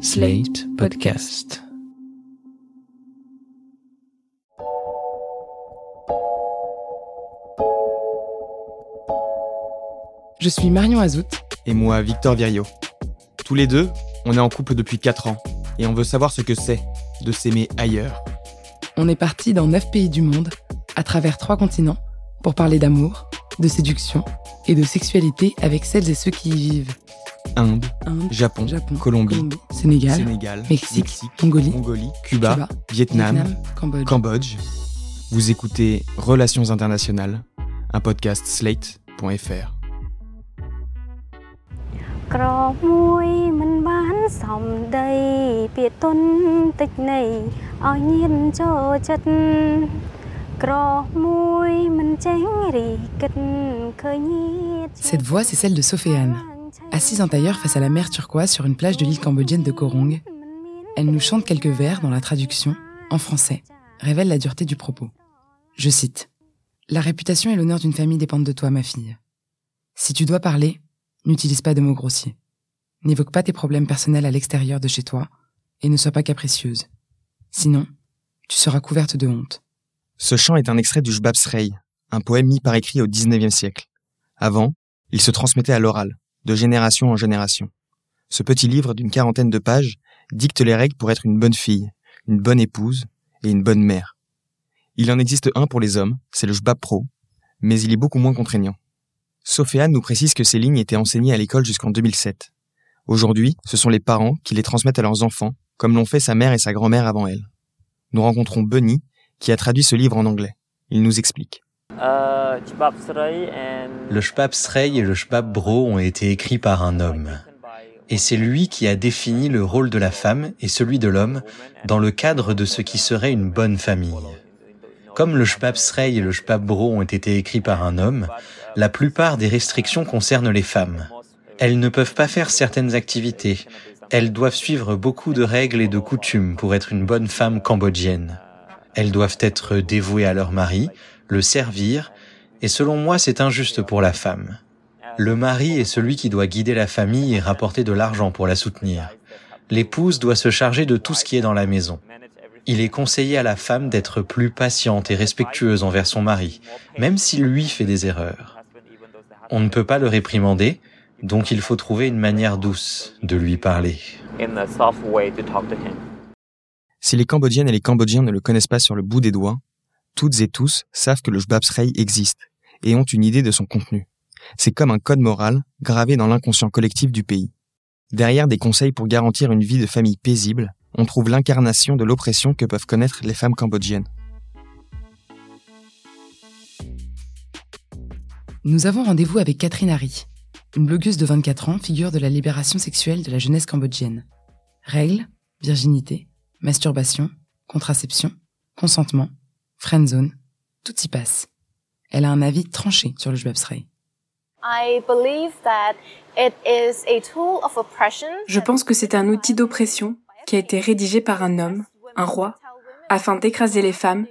Slate Podcast. Je suis Marion Azout. Et moi, Victor Virio. Tous les deux, on est en couple depuis 4 ans et on veut savoir ce que c'est de s'aimer ailleurs. On est parti dans 9 pays du monde, à travers 3 continents, pour parler d'amour, de séduction et de sexualité avec celles et ceux qui y vivent. Inde, Japon, Colombie, Sénégal, Mexique, Mongolie, Cuba, Vietnam, Cambodge. Vous écoutez Relations internationales, un podcast slate.fr. Cette voix, c'est celle de Sophéane. Assise en tailleur face à la mer turquoise sur une plage de l'île cambodgienne de Korong, elle nous chante quelques vers dont la traduction, en français, révèle la dureté du propos. Je cite. La réputation et l'honneur d'une famille dépendent de toi, ma fille. Si tu dois parler, n'utilise pas de mots grossiers. N'évoque pas tes problèmes personnels à l'extérieur de chez toi et ne sois pas capricieuse. Sinon, tu seras couverte de honte. Ce chant est un extrait du Jbab un poème mis par écrit au XIXe siècle. Avant, il se transmettait à l'oral, de génération en génération. Ce petit livre d'une quarantaine de pages dicte les règles pour être une bonne fille, une bonne épouse et une bonne mère. Il en existe un pour les hommes, c'est le Jbab Pro, mais il est beaucoup moins contraignant. Sophéane nous précise que ces lignes étaient enseignées à l'école jusqu'en 2007. Aujourd'hui, ce sont les parents qui les transmettent à leurs enfants, comme l'ont fait sa mère et sa grand-mère avant elle. Nous rencontrons Bunny, qui a traduit ce livre en anglais. Il nous explique. Le Shbab Srey et le Shbab Bro ont été écrits par un homme. Et c'est lui qui a défini le rôle de la femme et celui de l'homme dans le cadre de ce qui serait une bonne famille. Comme le Shbab Srey et le Shbab Bro ont été écrits par un homme, la plupart des restrictions concernent les femmes. Elles ne peuvent pas faire certaines activités. Elles doivent suivre beaucoup de règles et de coutumes pour être une bonne femme cambodgienne. Elles doivent être dévouées à leur mari, le servir, et selon moi c'est injuste pour la femme. Le mari est celui qui doit guider la famille et rapporter de l'argent pour la soutenir. L'épouse doit se charger de tout ce qui est dans la maison. Il est conseillé à la femme d'être plus patiente et respectueuse envers son mari, même si lui fait des erreurs. On ne peut pas le réprimander, donc il faut trouver une manière douce de lui parler. Si les Cambodgiennes et les Cambodgiens ne le connaissent pas sur le bout des doigts, toutes et tous savent que le Jbab Srey existe et ont une idée de son contenu. C'est comme un code moral gravé dans l'inconscient collectif du pays. Derrière des conseils pour garantir une vie de famille paisible, on trouve l'incarnation de l'oppression que peuvent connaître les femmes cambodgiennes. Nous avons rendez-vous avec Catherine Harry, une blogueuse de 24 ans, figure de la libération sexuelle de la jeunesse cambodgienne. Règles, virginité, masturbation, contraception, consentement, friendzone, tout y passe. Elle a un avis tranché sur le Jbab Srey. Je pense que c'est un outil d'oppression qui a été rédigé par un homme, un roi, afin d'écraser les femmes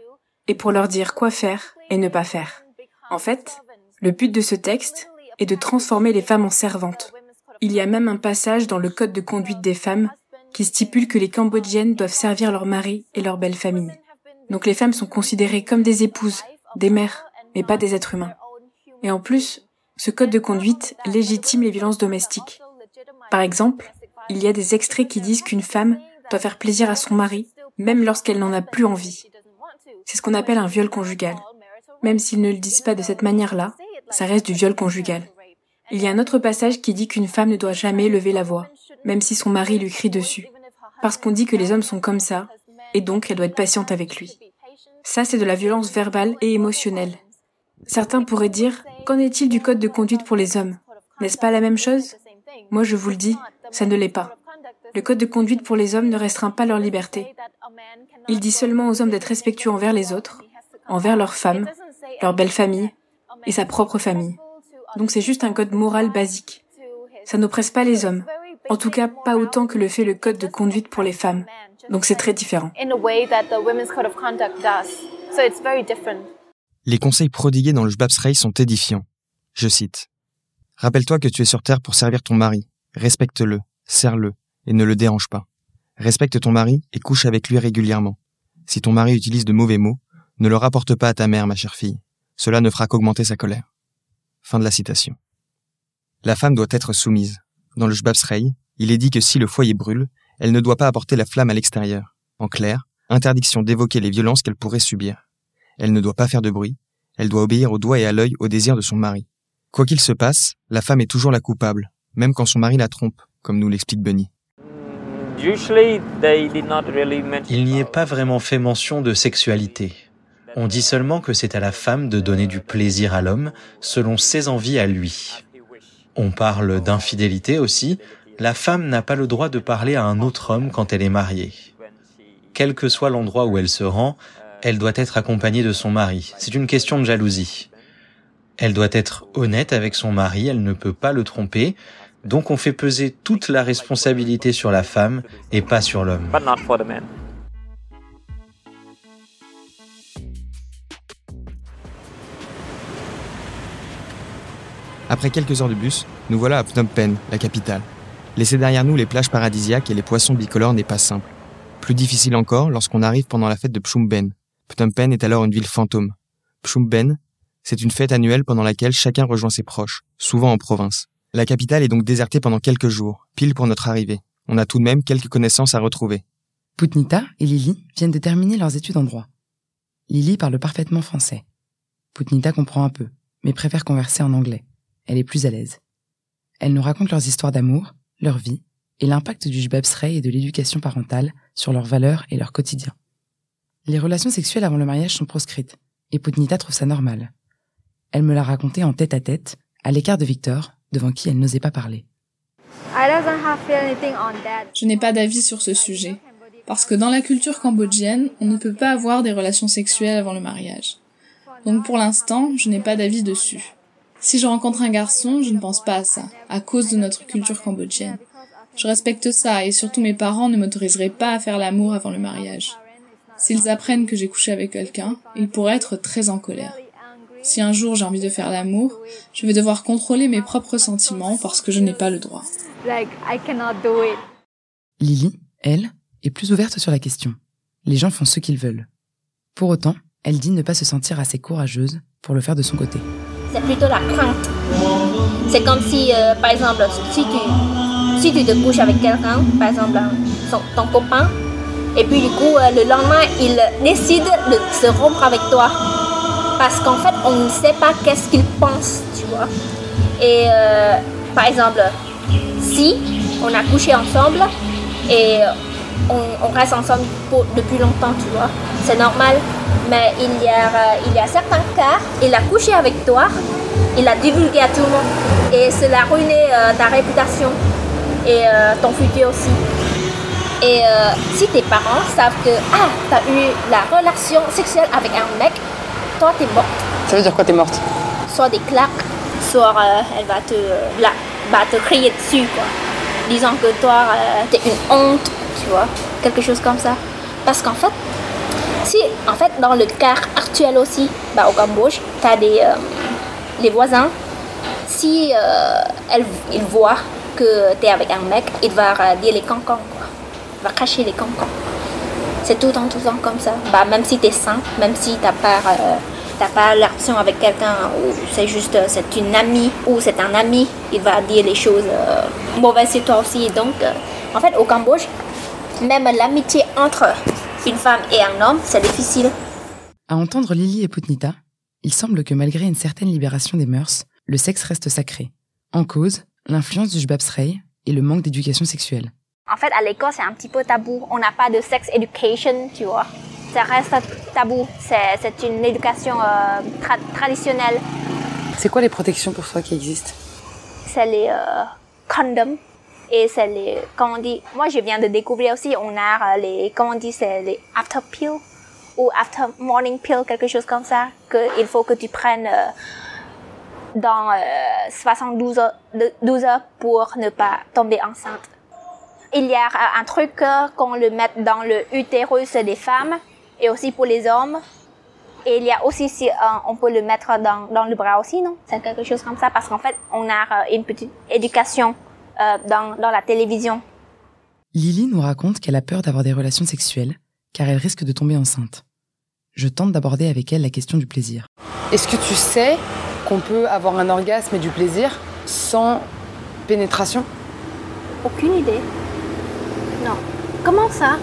et pour leur dire quoi faire et ne pas faire. En fait, le but de ce texte est de transformer les femmes en servantes. Il y a même un passage dans le code de conduite des femmes qui stipule que les Cambodgiennes doivent servir leur mari et leur belle famille. Donc les femmes sont considérées comme des épouses, des mères, mais pas des êtres humains. Et en plus, ce code de conduite légitime les violences domestiques. Par exemple, il y a des extraits qui disent qu'une femme doit faire plaisir à son mari, même lorsqu'elle n'en a plus envie. C'est ce qu'on appelle un viol conjugal. Même s'ils ne le disent pas de cette manière-là, ça reste du viol conjugal. Il y a un autre passage qui dit qu'une femme ne doit jamais lever la voix, même si son mari lui crie dessus. Parce qu'on dit que les hommes sont comme ça, et donc elle doit être patiente avec lui. Ça, c'est de la violence verbale et émotionnelle. Certains pourraient dire, qu'en est-il du code de conduite pour les hommes? N'est-ce pas la même chose? Moi, je vous le dis, ça ne l'est pas. Le code de conduite pour les hommes ne restreint pas leur liberté. Il dit seulement aux hommes d'être respectueux envers les autres, envers leurs femmes, leur belle famille et sa propre famille. Donc c'est juste un code moral basique. Ça n'oppresse pas les hommes. En tout cas, pas autant que le fait le code de conduite pour les femmes. Donc c'est très différent. Les conseils prodigués dans le Jbab Srey sont édifiants. Je cite. Rappelle-toi que tu es sur terre pour servir ton mari. Respecte-le, serre-le et ne le dérange pas. Respecte ton mari et couche avec lui régulièrement. Si ton mari utilise de mauvais mots, ne le rapporte pas à ta mère, ma chère fille. Cela ne fera qu'augmenter sa colère. Fin de la citation. La femme doit être soumise. Dans le Jbabsrei, il est dit que si le foyer brûle, elle ne doit pas apporter la flamme à l'extérieur. En clair, interdiction d'évoquer les violences qu'elle pourrait subir. Elle ne doit pas faire de bruit, elle doit obéir au doigt et à l'œil au désir de son mari. Quoi qu'il se passe, la femme est toujours la coupable, même quand son mari la trompe, comme nous l'explique Bunny. Il n'y est pas vraiment fait mention de sexualité. On dit seulement que c'est à la femme de donner du plaisir à l'homme selon ses envies à lui. On parle d'infidélité aussi. La femme n'a pas le droit de parler à un autre homme quand elle est mariée. Quel que soit l'endroit où elle se rend, elle doit être accompagnée de son mari. C'est une question de jalousie. Elle doit être honnête avec son mari, elle ne peut pas le tromper. Donc on fait peser toute la responsabilité sur la femme et pas sur l'homme. Après quelques heures de bus, nous voilà à Phnom Penh, la capitale. Laisser derrière nous les plages paradisiaques et les poissons bicolores n'est pas simple. Plus difficile encore lorsqu'on arrive pendant la fête de Phnom Penh. Phnom Penh est alors une ville fantôme. Phnom Penh, c'est une fête annuelle pendant laquelle chacun rejoint ses proches, souvent en province. La capitale est donc désertée pendant quelques jours, pile pour notre arrivée. On a tout de même quelques connaissances à retrouver. Putnita et Lily viennent de terminer leurs études en droit. Lily parle parfaitement français. Putnita comprend un peu, mais préfère converser en anglais. Elle est plus à l'aise. Elles nous racontent leurs histoires d'amour, leur vie, et l'impact du jbabsrei et de l'éducation parentale sur leurs valeurs et leur quotidien. Les relations sexuelles avant le mariage sont proscrites, et Putnita trouve ça normal. Elle me l'a raconté en tête à tête, à l'écart de Victor, devant qui elle n'osait pas parler. Je n'ai pas d'avis sur ce sujet, parce que dans la culture cambodgienne, on ne peut pas avoir des relations sexuelles avant le mariage. Donc pour l'instant, je n'ai pas d'avis dessus. Si je rencontre un garçon, je ne pense pas à ça, à cause de notre culture cambodgienne. Je respecte ça et surtout mes parents ne m'autoriseraient pas à faire l'amour avant le mariage. S'ils apprennent que j'ai couché avec quelqu'un, ils pourraient être très en colère. Si un jour j'ai envie de faire l'amour, je vais devoir contrôler mes propres sentiments parce que je n'ai pas le droit. Lily, elle, est plus ouverte sur la question. Les gens font ce qu'ils veulent. Pour autant, elle dit ne pas se sentir assez courageuse pour le faire de son côté. C'est plutôt la crainte. C'est comme si, euh, par exemple, si tu, si tu te couches avec quelqu'un, par exemple ton copain, et puis du coup, euh, le lendemain, il décide de se rompre avec toi parce qu'en fait, on ne sait pas qu'est-ce qu'il pense, tu vois. Et euh, par exemple, si on a couché ensemble et on, reste ensemble depuis longtemps, tu vois, c'est normal. Mais il y, a, euh, il y a certains cas, il a couché avec toi, il a divulgué à tout le monde et cela a ruiné euh, ta réputation et ton futur aussi. Et si tes parents savent que ah, tu as eu la relation sexuelle avec un mec, toi, t'es morte. Ça veut dire quoi, t'es morte? Soit des claques, soit euh, elle va te, va te crier dessus, quoi. Disant que toi, euh, t'es une honte, tu vois. Quelque chose comme ça. Parce qu'en fait, si, en fait, dans le cas actuel aussi, bah, au Cambodge, t'as des euh, les voisins, si elle, ils voient que t'es avec un mec, il va dire les cancans, quoi. Il va cacher les cancans. C'est tout le temps, tout temps comme ça. Bah, même si tu es sain, même si tu pas, euh, pas l'action avec quelqu'un, ou c'est juste euh, c'est une amie, ou c'est un ami, il va dire les choses euh, mauvaises sur toi aussi. Donc, en fait, au Cambodge, même l'amitié entre une femme et un homme, c'est difficile. À entendre Lily et Putnita, il semble que malgré une certaine libération des mœurs, le sexe reste sacré. En cause, l'influence du jbabsrei et le manque d'éducation sexuelle. En fait, à l'école, c'est un petit peu tabou. On n'a pas de sex education, tu vois. Ça reste tabou. C'est une éducation euh, traditionnelle. C'est quoi les protections pour toi qui existent? C'est les euh, condoms. Et c'est les, comment on dit, moi je viens de découvrir aussi, on a euh, les, comment on dit, c'est les after pill ou after morning pill, quelque chose comme ça, qu'il faut que tu prennes dans 72 heures, 12 heures pour ne pas tomber enceinte. Il y a un truc qu'on le met dans le utérus des femmes et aussi pour les hommes. Et il y a aussi si euh, on peut le mettre dans, dans le bras aussi, non? C'est quelque chose comme ça parce qu'en fait, on a euh, une petite éducation euh, dans, dans la télévision. Lily nous raconte qu'elle a peur d'avoir des relations sexuelles car elle risque de tomber enceinte. Je tente d'aborder avec elle la question du plaisir. Est-ce que tu sais qu'on peut avoir un orgasme et du plaisir sans pénétration? Aucune idée. Non. Comment ça?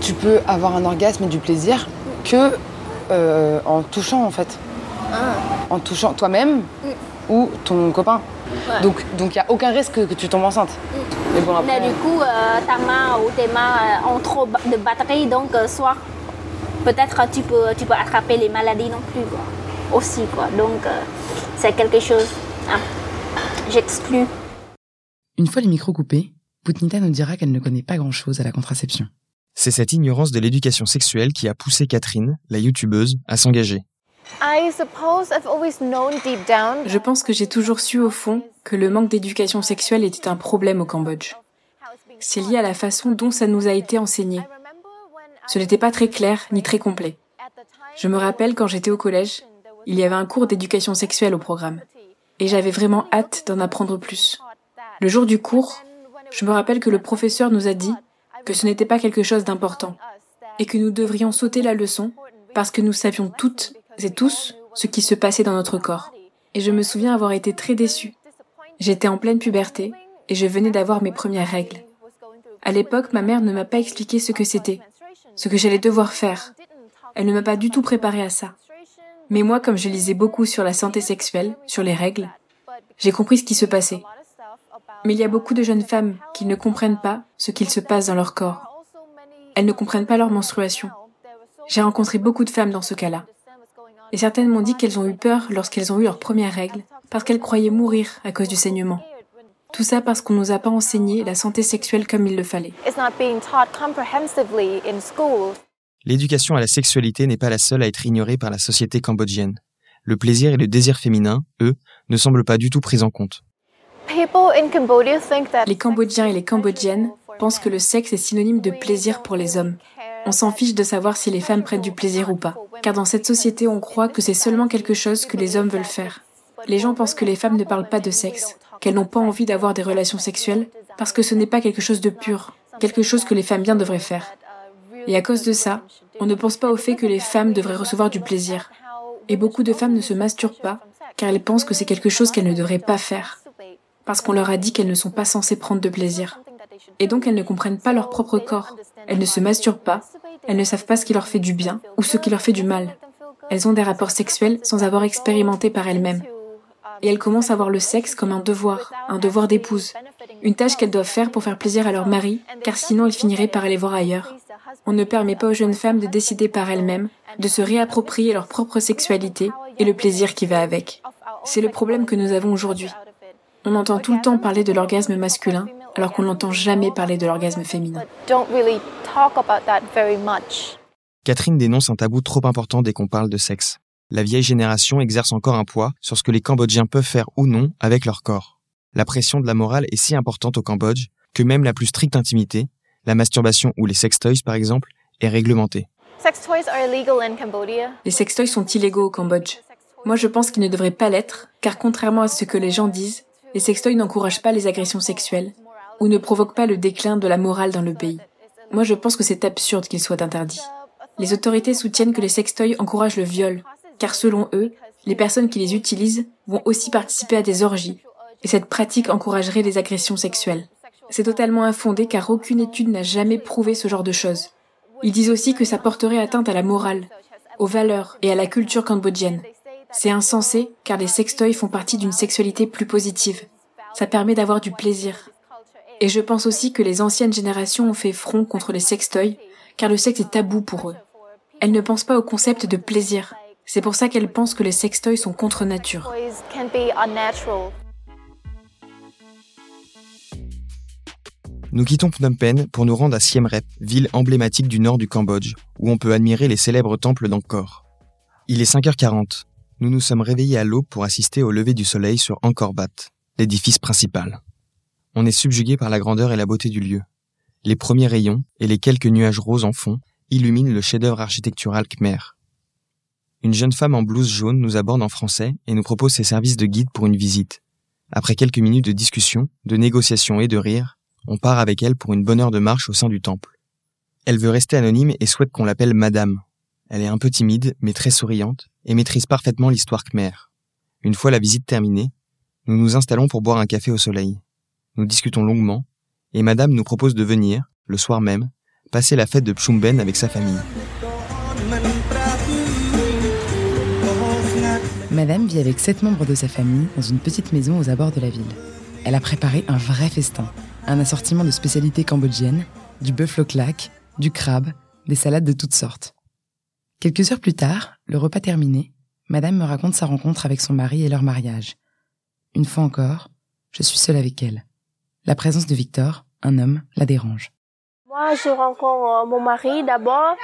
Tu peux avoir un orgasme et du plaisir que euh, en touchant en fait. Ah. En touchant toi-même ou ton copain. Ouais. Donc il n'y a aucun risque que tu tombes enceinte. Mais bon, après, Mais du coup, euh, ta main ou tes mains euh, ont trop de batterie, donc euh, soit peut-être tu peux, tu peux attraper les maladies non plus, quoi. Aussi, quoi. Donc euh, c'est quelque chose. Ah, J'exclus. Une fois les micros coupés, Putnita nous dira qu'elle ne connaît pas grand-chose à la contraception. C'est cette ignorance de l'éducation sexuelle qui a poussé Catherine, la youtubeuse, à s'engager. Je pense que j'ai toujours su au fond que le manque d'éducation sexuelle était un problème au Cambodge. C'est lié à la façon dont ça nous a été enseigné. Ce n'était pas très clair ni très complet. Je me rappelle quand j'étais au collège, il y avait un cours d'éducation sexuelle au programme. Et j'avais vraiment hâte d'en apprendre plus. Le jour du cours, je me rappelle que le professeur nous a dit que ce n'était pas quelque chose d'important et que nous devrions sauter la leçon parce que nous savions toutes et tous ce qui se passait dans notre corps. Et je me souviens avoir été très déçue. J'étais en pleine puberté et je venais d'avoir mes premières règles. À l'époque, ma mère ne m'a pas expliqué ce que c'était, ce que j'allais devoir faire. Elle ne m'a pas du tout préparé à ça. Mais moi, comme je lisais beaucoup sur la santé sexuelle, sur les règles, j'ai compris ce qui se passait. Mais il y a beaucoup de jeunes femmes qui ne comprennent pas ce qu'il se passe dans leur corps. Elles ne comprennent pas leur menstruation. J'ai rencontré beaucoup de femmes dans ce cas-là. Et certaines m'ont dit qu'elles ont eu peur lorsqu'elles ont eu leurs premières règles, parce qu'elles croyaient mourir à cause du saignement. Tout ça parce qu'on nous a pas enseigné la santé sexuelle comme il le fallait. L'éducation à la sexualité n'est pas la seule à être ignorée par la société cambodgienne. Le plaisir et le désir féminin, eux, ne semblent pas du tout pris en compte. Les Cambodgiens et les Cambodgiennes pensent que le sexe est synonyme de plaisir pour les hommes. On s'en fiche de savoir si les femmes prennent du plaisir ou pas, car dans cette société on croit que c'est seulement quelque chose que les hommes veulent faire. Les gens pensent que les femmes ne parlent pas de sexe, qu'elles n'ont pas envie d'avoir des relations sexuelles, parce que ce n'est pas quelque chose de pur, quelque chose que les femmes bien devraient faire. Et à cause de ça, on ne pense pas au fait que les femmes devraient recevoir du plaisir. Et beaucoup de femmes ne se masturbent pas, car elles pensent que c'est quelque chose qu'elles ne devraient pas faire, parce qu'on leur a dit qu'elles ne sont pas censées prendre de plaisir. Et donc elles ne comprennent pas leur propre corps. Elles ne se masturbent pas, elles ne savent pas ce qui leur fait du bien ou ce qui leur fait du mal. Elles ont des rapports sexuels sans avoir expérimenté par elles-mêmes. Et elles commencent à voir le sexe comme un devoir, un devoir d'épouse, une tâche qu'elles doivent faire pour faire plaisir à leur mari, car sinon elles finiraient par aller voir ailleurs. On ne permet pas aux jeunes femmes de décider par elles-mêmes, de se réapproprier leur propre sexualité et le plaisir qui va avec. C'est le problème que nous avons aujourd'hui. On entend tout le temps parler de l'orgasme masculin, alors qu'on n'entend jamais parler de l'orgasme féminin. Catherine dénonce un tabou trop important dès qu'on parle de sexe. La vieille génération exerce encore un poids sur ce que les Cambodgiens peuvent faire ou non avec leur corps. La pression de la morale est si importante au Cambodge que même la plus stricte intimité, la masturbation ou les sextoys par exemple, est réglementée. Les sextoys sont illégaux au Cambodge. Moi, je pense qu'ils ne devraient pas l'être, car contrairement à ce que les gens disent, les sextoys n'encouragent pas les agressions sexuelles ou ne provoquent pas le déclin de la morale dans le pays. Moi, je pense que c'est absurde qu'ils soient interdits. Les autorités soutiennent que les sextoys encouragent le viol, car selon eux, les personnes qui les utilisent vont aussi participer à des orgies, et cette pratique encouragerait les agressions sexuelles. C'est totalement infondé car aucune étude n'a jamais prouvé ce genre de choses. Ils disent aussi que ça porterait atteinte à la morale, aux valeurs et à la culture cambodgienne. C'est insensé car les sextoys font partie d'une sexualité plus positive. Ça permet d'avoir du plaisir. Et je pense aussi que les anciennes générations ont fait front contre les sextoys car le sexe est tabou pour eux. Elles ne pensent pas au concept de plaisir. C'est pour ça qu'elles pensent que les sextoys sont contre nature. Nous quittons Phnom Penh pour nous rendre à Siem Reap, ville emblématique du nord du Cambodge, où on peut admirer les célèbres temples d'Angkor. Il est 5h40. Nous nous sommes réveillés à l'aube pour assister au lever du soleil sur Angkor Wat, l'édifice principal. On est subjugué par la grandeur et la beauté du lieu. Les premiers rayons et les quelques nuages roses en fond illuminent le chef-d'œuvre architectural khmer. Une jeune femme en blouse jaune nous aborde en français et nous propose ses services de guide pour une visite. Après quelques minutes de discussion, de négociation et de rire, on part avec elle pour une bonne heure de marche au sein du temple. Elle veut rester anonyme et souhaite qu'on l'appelle Madame. Elle est un peu timide, mais très souriante, et maîtrise parfaitement l'histoire khmer. Une fois la visite terminée, nous nous installons pour boire un café au soleil. Nous discutons longuement, et Madame nous propose de venir, le soir même, passer la fête de Pchumben avec sa famille. Madame vit avec sept membres de sa famille dans une petite maison aux abords de la ville. Elle a préparé un vrai festin, un assortiment de spécialités cambodgiennes, du bœuf claque, du crabe, des salades de toutes sortes. Quelques heures plus tard, le repas terminé, Madame me raconte sa rencontre avec son mari et leur mariage. Une fois encore, je suis seule avec elle. La présence de Victor, un homme, la dérange. Moi, je rencontre euh, mon mari d'abord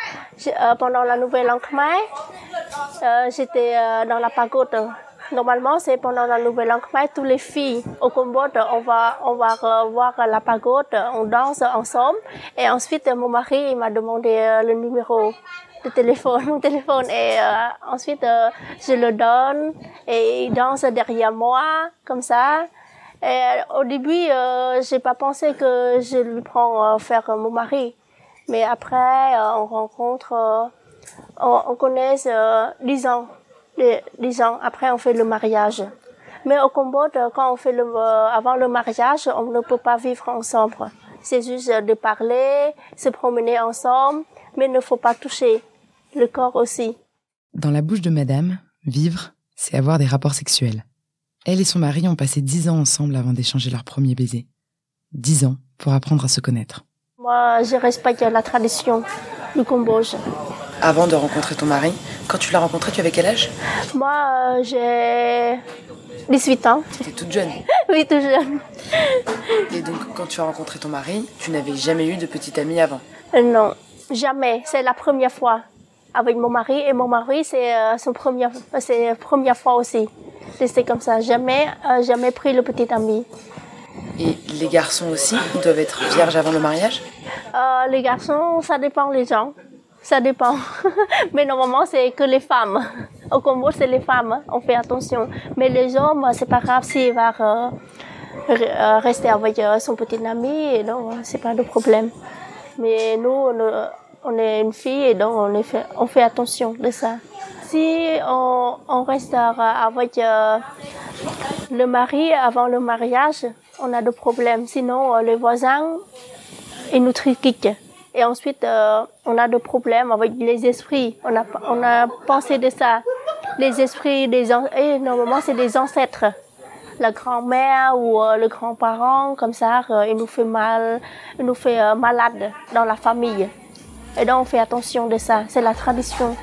euh, pendant la nouvelle an khmer. Euh, J'étais dans la pagode. Normalement, c'est pendant la nouvelle an khmer, tous les filles au Cambodge, on va, on va voir la pagode, on danse ensemble. Et ensuite, mon mari m'a demandé le numéro de téléphone, mon téléphone. Et ensuite, je le donne et il danse derrière moi, comme ça. Et euh, au début, euh, j'ai pas pensé que je lui prends euh, faire mon mari. Mais après, euh, on rencontre, euh, on, on connaît euh, 10 ans. 10 ans. Après, on fait le mariage. Mais au Cambodge, euh, quand on fait le, euh, avant le mariage, on ne peut pas vivre ensemble. C'est juste euh, de parler, se promener ensemble, mais il ne faut pas toucher le corps aussi. Dans la bouche de Madame, vivre, c'est avoir des rapports sexuels. Elle et son mari ont passé dix ans ensemble avant d'échanger leur premier baiser. Dix ans pour apprendre à se connaître. Moi, je respecte la tradition du Cambodge. Avant de rencontrer ton mari, quand tu l'as rencontré, tu avais quel âge? Moi, euh, j'ai 18 ans. Tu étais toute jeune. Oui, tout jeune. Et donc, quand tu as rencontré ton mari, tu n'avais jamais eu de petite amie avant? Euh, Non, jamais. C'est la première fois avec mon mari. Et mon mari, c'est euh, son première, c'est la première fois aussi. C'est comme ça. Jamais, euh, jamais pris le petit ami. Et les garçons aussi, ils doivent être vierges avant le mariage? Euh, les garçons, ça dépend les gens. Ça dépend. Mais normalement, c'est que les femmes. Au Congo, c'est les femmes. On fait attention. Mais les hommes, c'est pas grave s'il va euh, re- euh, rester avec euh, son petit ami. Donc, c'est pas de problème. Mais nous, on, euh, on est une fille et donc on, fait, on fait attention de ça. Si on, reste avec euh, le mari avant le mariage, on a de problèmes. Sinon, euh, les voisins, ils nous critiquent. Et ensuite, euh, on a des problèmes avec les esprits. On a, pensé de ça. Les esprits, des et normalement, c'est des ancêtres. La grand-mère ou le grand-parent, comme ça, il nous fait mal, il nous fait malade dans la famille. Et donc, on fait attention de ça. C'est la tradition.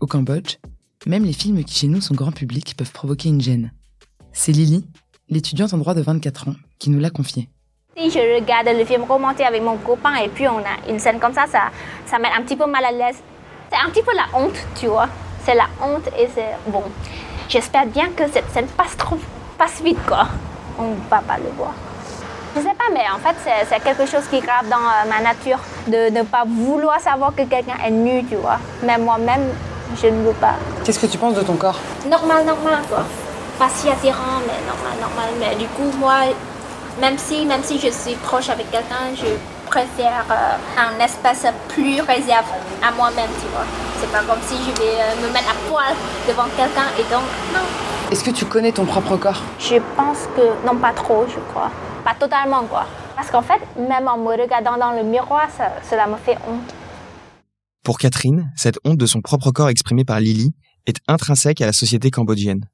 Au Cambodge, même les films qui chez nous sont grand public peuvent provoquer une gêne. C'est Lily, l'étudiante en droit de 24 ans, qui nous l'a confié. Si je regarde le film romantique avec mon copain et puis on a une scène comme ça, ça, ça met un petit peu mal à l'aise. C'est un petit peu la honte, tu vois. C'est la honte et c'est bon. J'espère bien que cette scène passe trop, passe vite quoi. On va pas le voir. Je sais pas, mais en fait, c'est- c'est quelque chose qui est grave dans euh, ma nature de ne pas vouloir savoir que quelqu'un est nu, tu vois. Même moi-même, je ne veux pas. Qu'est-ce que tu penses de ton corps? Normal, normal, quoi. Pas si attirant, mais normal, normal. Mais du coup, moi, même si, même si je suis proche avec quelqu'un, je préfère euh, un espace plus réservé à moi-même, tu vois. C'est pas comme si je vais euh, me mettre à poil devant quelqu'un et donc, non. Est-ce que tu connais ton propre corps? Je pense que, non, pas trop, je crois. Pas totalement, quoi. Parce qu'en fait, même en me regardant dans le miroir, ça- cela me fait honte. Pour Catherine, cette honte de son propre corps exprimée par Lily est intrinsèque à la société cambodgienne.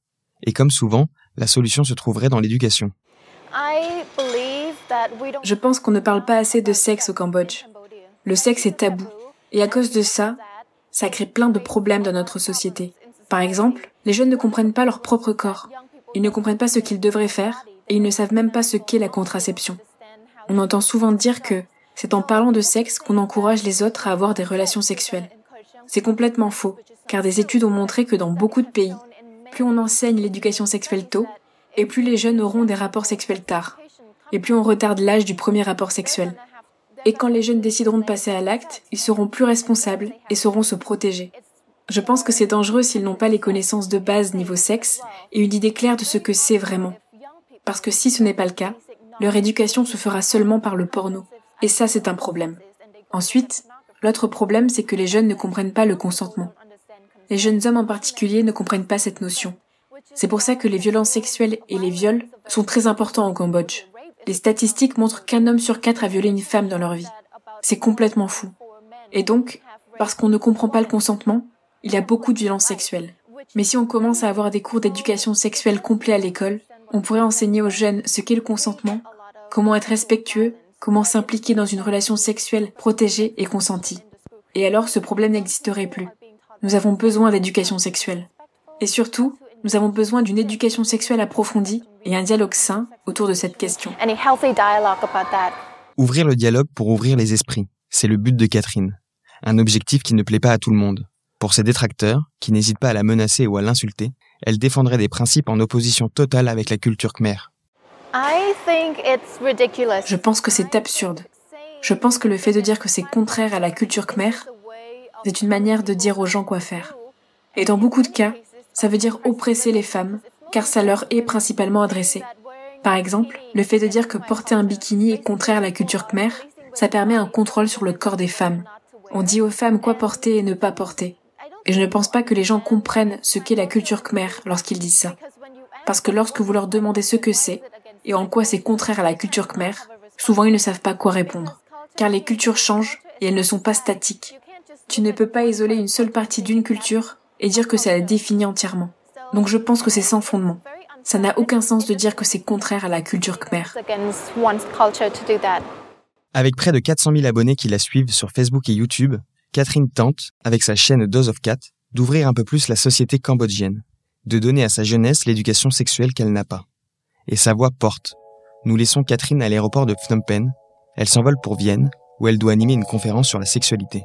Et comme souvent, la solution se trouverait dans l'éducation. Je pense qu'on ne parle pas assez de sexe au Cambodge. Le sexe est tabou. Et à cause de ça, ça crée plein de problèmes dans notre société. Par exemple, les jeunes ne comprennent pas leur propre corps. Ils ne comprennent pas ce qu'ils devraient faire et ils ne savent même pas ce qu'est la contraception. On entend souvent dire que c'est en parlant de sexe qu'on encourage les autres à avoir des relations sexuelles. C'est complètement faux, car des études ont montré que dans beaucoup de pays, plus on enseigne l'éducation sexuelle tôt, et plus les jeunes auront des rapports sexuels tard, et plus on retarde l'âge du premier rapport sexuel. Et quand les jeunes décideront de passer à l'acte, ils seront plus responsables et sauront se protéger. Je pense que c'est dangereux s'ils n'ont pas les connaissances de base niveau sexe et une idée claire de ce que c'est vraiment. Parce que si ce n'est pas le cas, leur éducation se fera seulement par le porno. Et ça, c'est un problème. Ensuite, l'autre problème, c'est que les jeunes ne comprennent pas le consentement. Les jeunes hommes en particulier ne comprennent pas cette notion. C'est pour ça que les violences sexuelles et les viols sont très importants au Cambodge. Les statistiques montrent qu'un homme sur quatre a violé une femme dans leur vie. C'est complètement fou. Et donc, parce qu'on ne comprend pas le consentement, il y a beaucoup de violences sexuelles. Mais si on commence à avoir des cours d'éducation sexuelle complets à l'école, on pourrait enseigner aux jeunes ce qu'est le consentement, comment être respectueux, comment s'impliquer dans une relation sexuelle protégée et consentie. Et alors ce problème n'existerait plus. Nous avons besoin d'éducation sexuelle. Et surtout, nous avons besoin d'une éducation sexuelle approfondie et un dialogue sain autour de cette question. Ouvrir le dialogue pour ouvrir les esprits, c'est le but de Catherine. Un objectif qui ne plaît pas à tout le monde. Pour ses détracteurs, qui n'hésitent pas à la menacer ou à l'insulter, elle défendrait des principes en opposition totale avec la culture khmer. Je pense que c'est absurde. Je pense que le fait de dire que c'est contraire à la culture khmer, c'est une manière de dire aux gens quoi faire. Et dans beaucoup de cas, ça veut dire oppresser les femmes, car ça leur est principalement adressé. Par exemple, le fait de dire que porter un bikini est contraire à la culture khmer, ça permet un contrôle sur le corps des femmes. On dit aux femmes quoi porter et ne pas porter. Et je ne pense pas que les gens comprennent ce qu'est la culture khmer lorsqu'ils disent ça. Parce que lorsque vous leur demandez ce que c'est et en quoi c'est contraire à la culture khmer, souvent ils ne savent pas quoi répondre. Car les cultures changent et elles ne sont pas statiques. Tu ne peux pas isoler une seule partie d'une culture et dire que ça la définit entièrement. Donc je pense que c'est sans fondement. Ça n'a aucun sens de dire que c'est contraire à la culture khmer. Avec près de 400 000 abonnés qui la suivent sur Facebook et YouTube, Catherine tente, avec sa chaîne Dose of Cat, d'ouvrir un peu plus la société cambodgienne, de donner à sa jeunesse l'éducation sexuelle qu'elle n'a pas. Et sa voix porte. Nous laissons Catherine à l'aéroport de Phnom Penh. Elle s'envole pour Vienne, où elle doit animer une conférence sur la sexualité.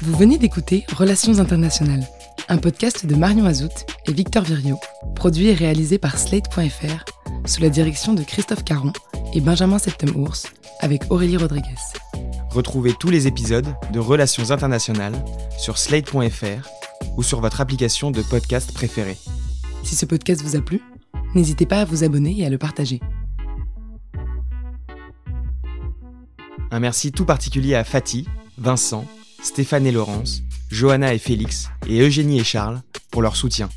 Vous venez d'écouter Relations internationales, un podcast de Marion Azout et Victor Virio, produit et réalisé par Slate.fr sous la direction de Christophe Caron et Benjamin Septemours avec Aurélie Rodriguez. Retrouvez tous les épisodes de Relations internationales sur slate.fr ou sur votre application de podcast préférée. Si ce podcast vous a plu, n'hésitez pas à vous abonner et à le partager. Un merci tout particulier à Fatih, Vincent, Stéphane et Laurence, Johanna et Félix, et Eugénie et Charles pour leur soutien.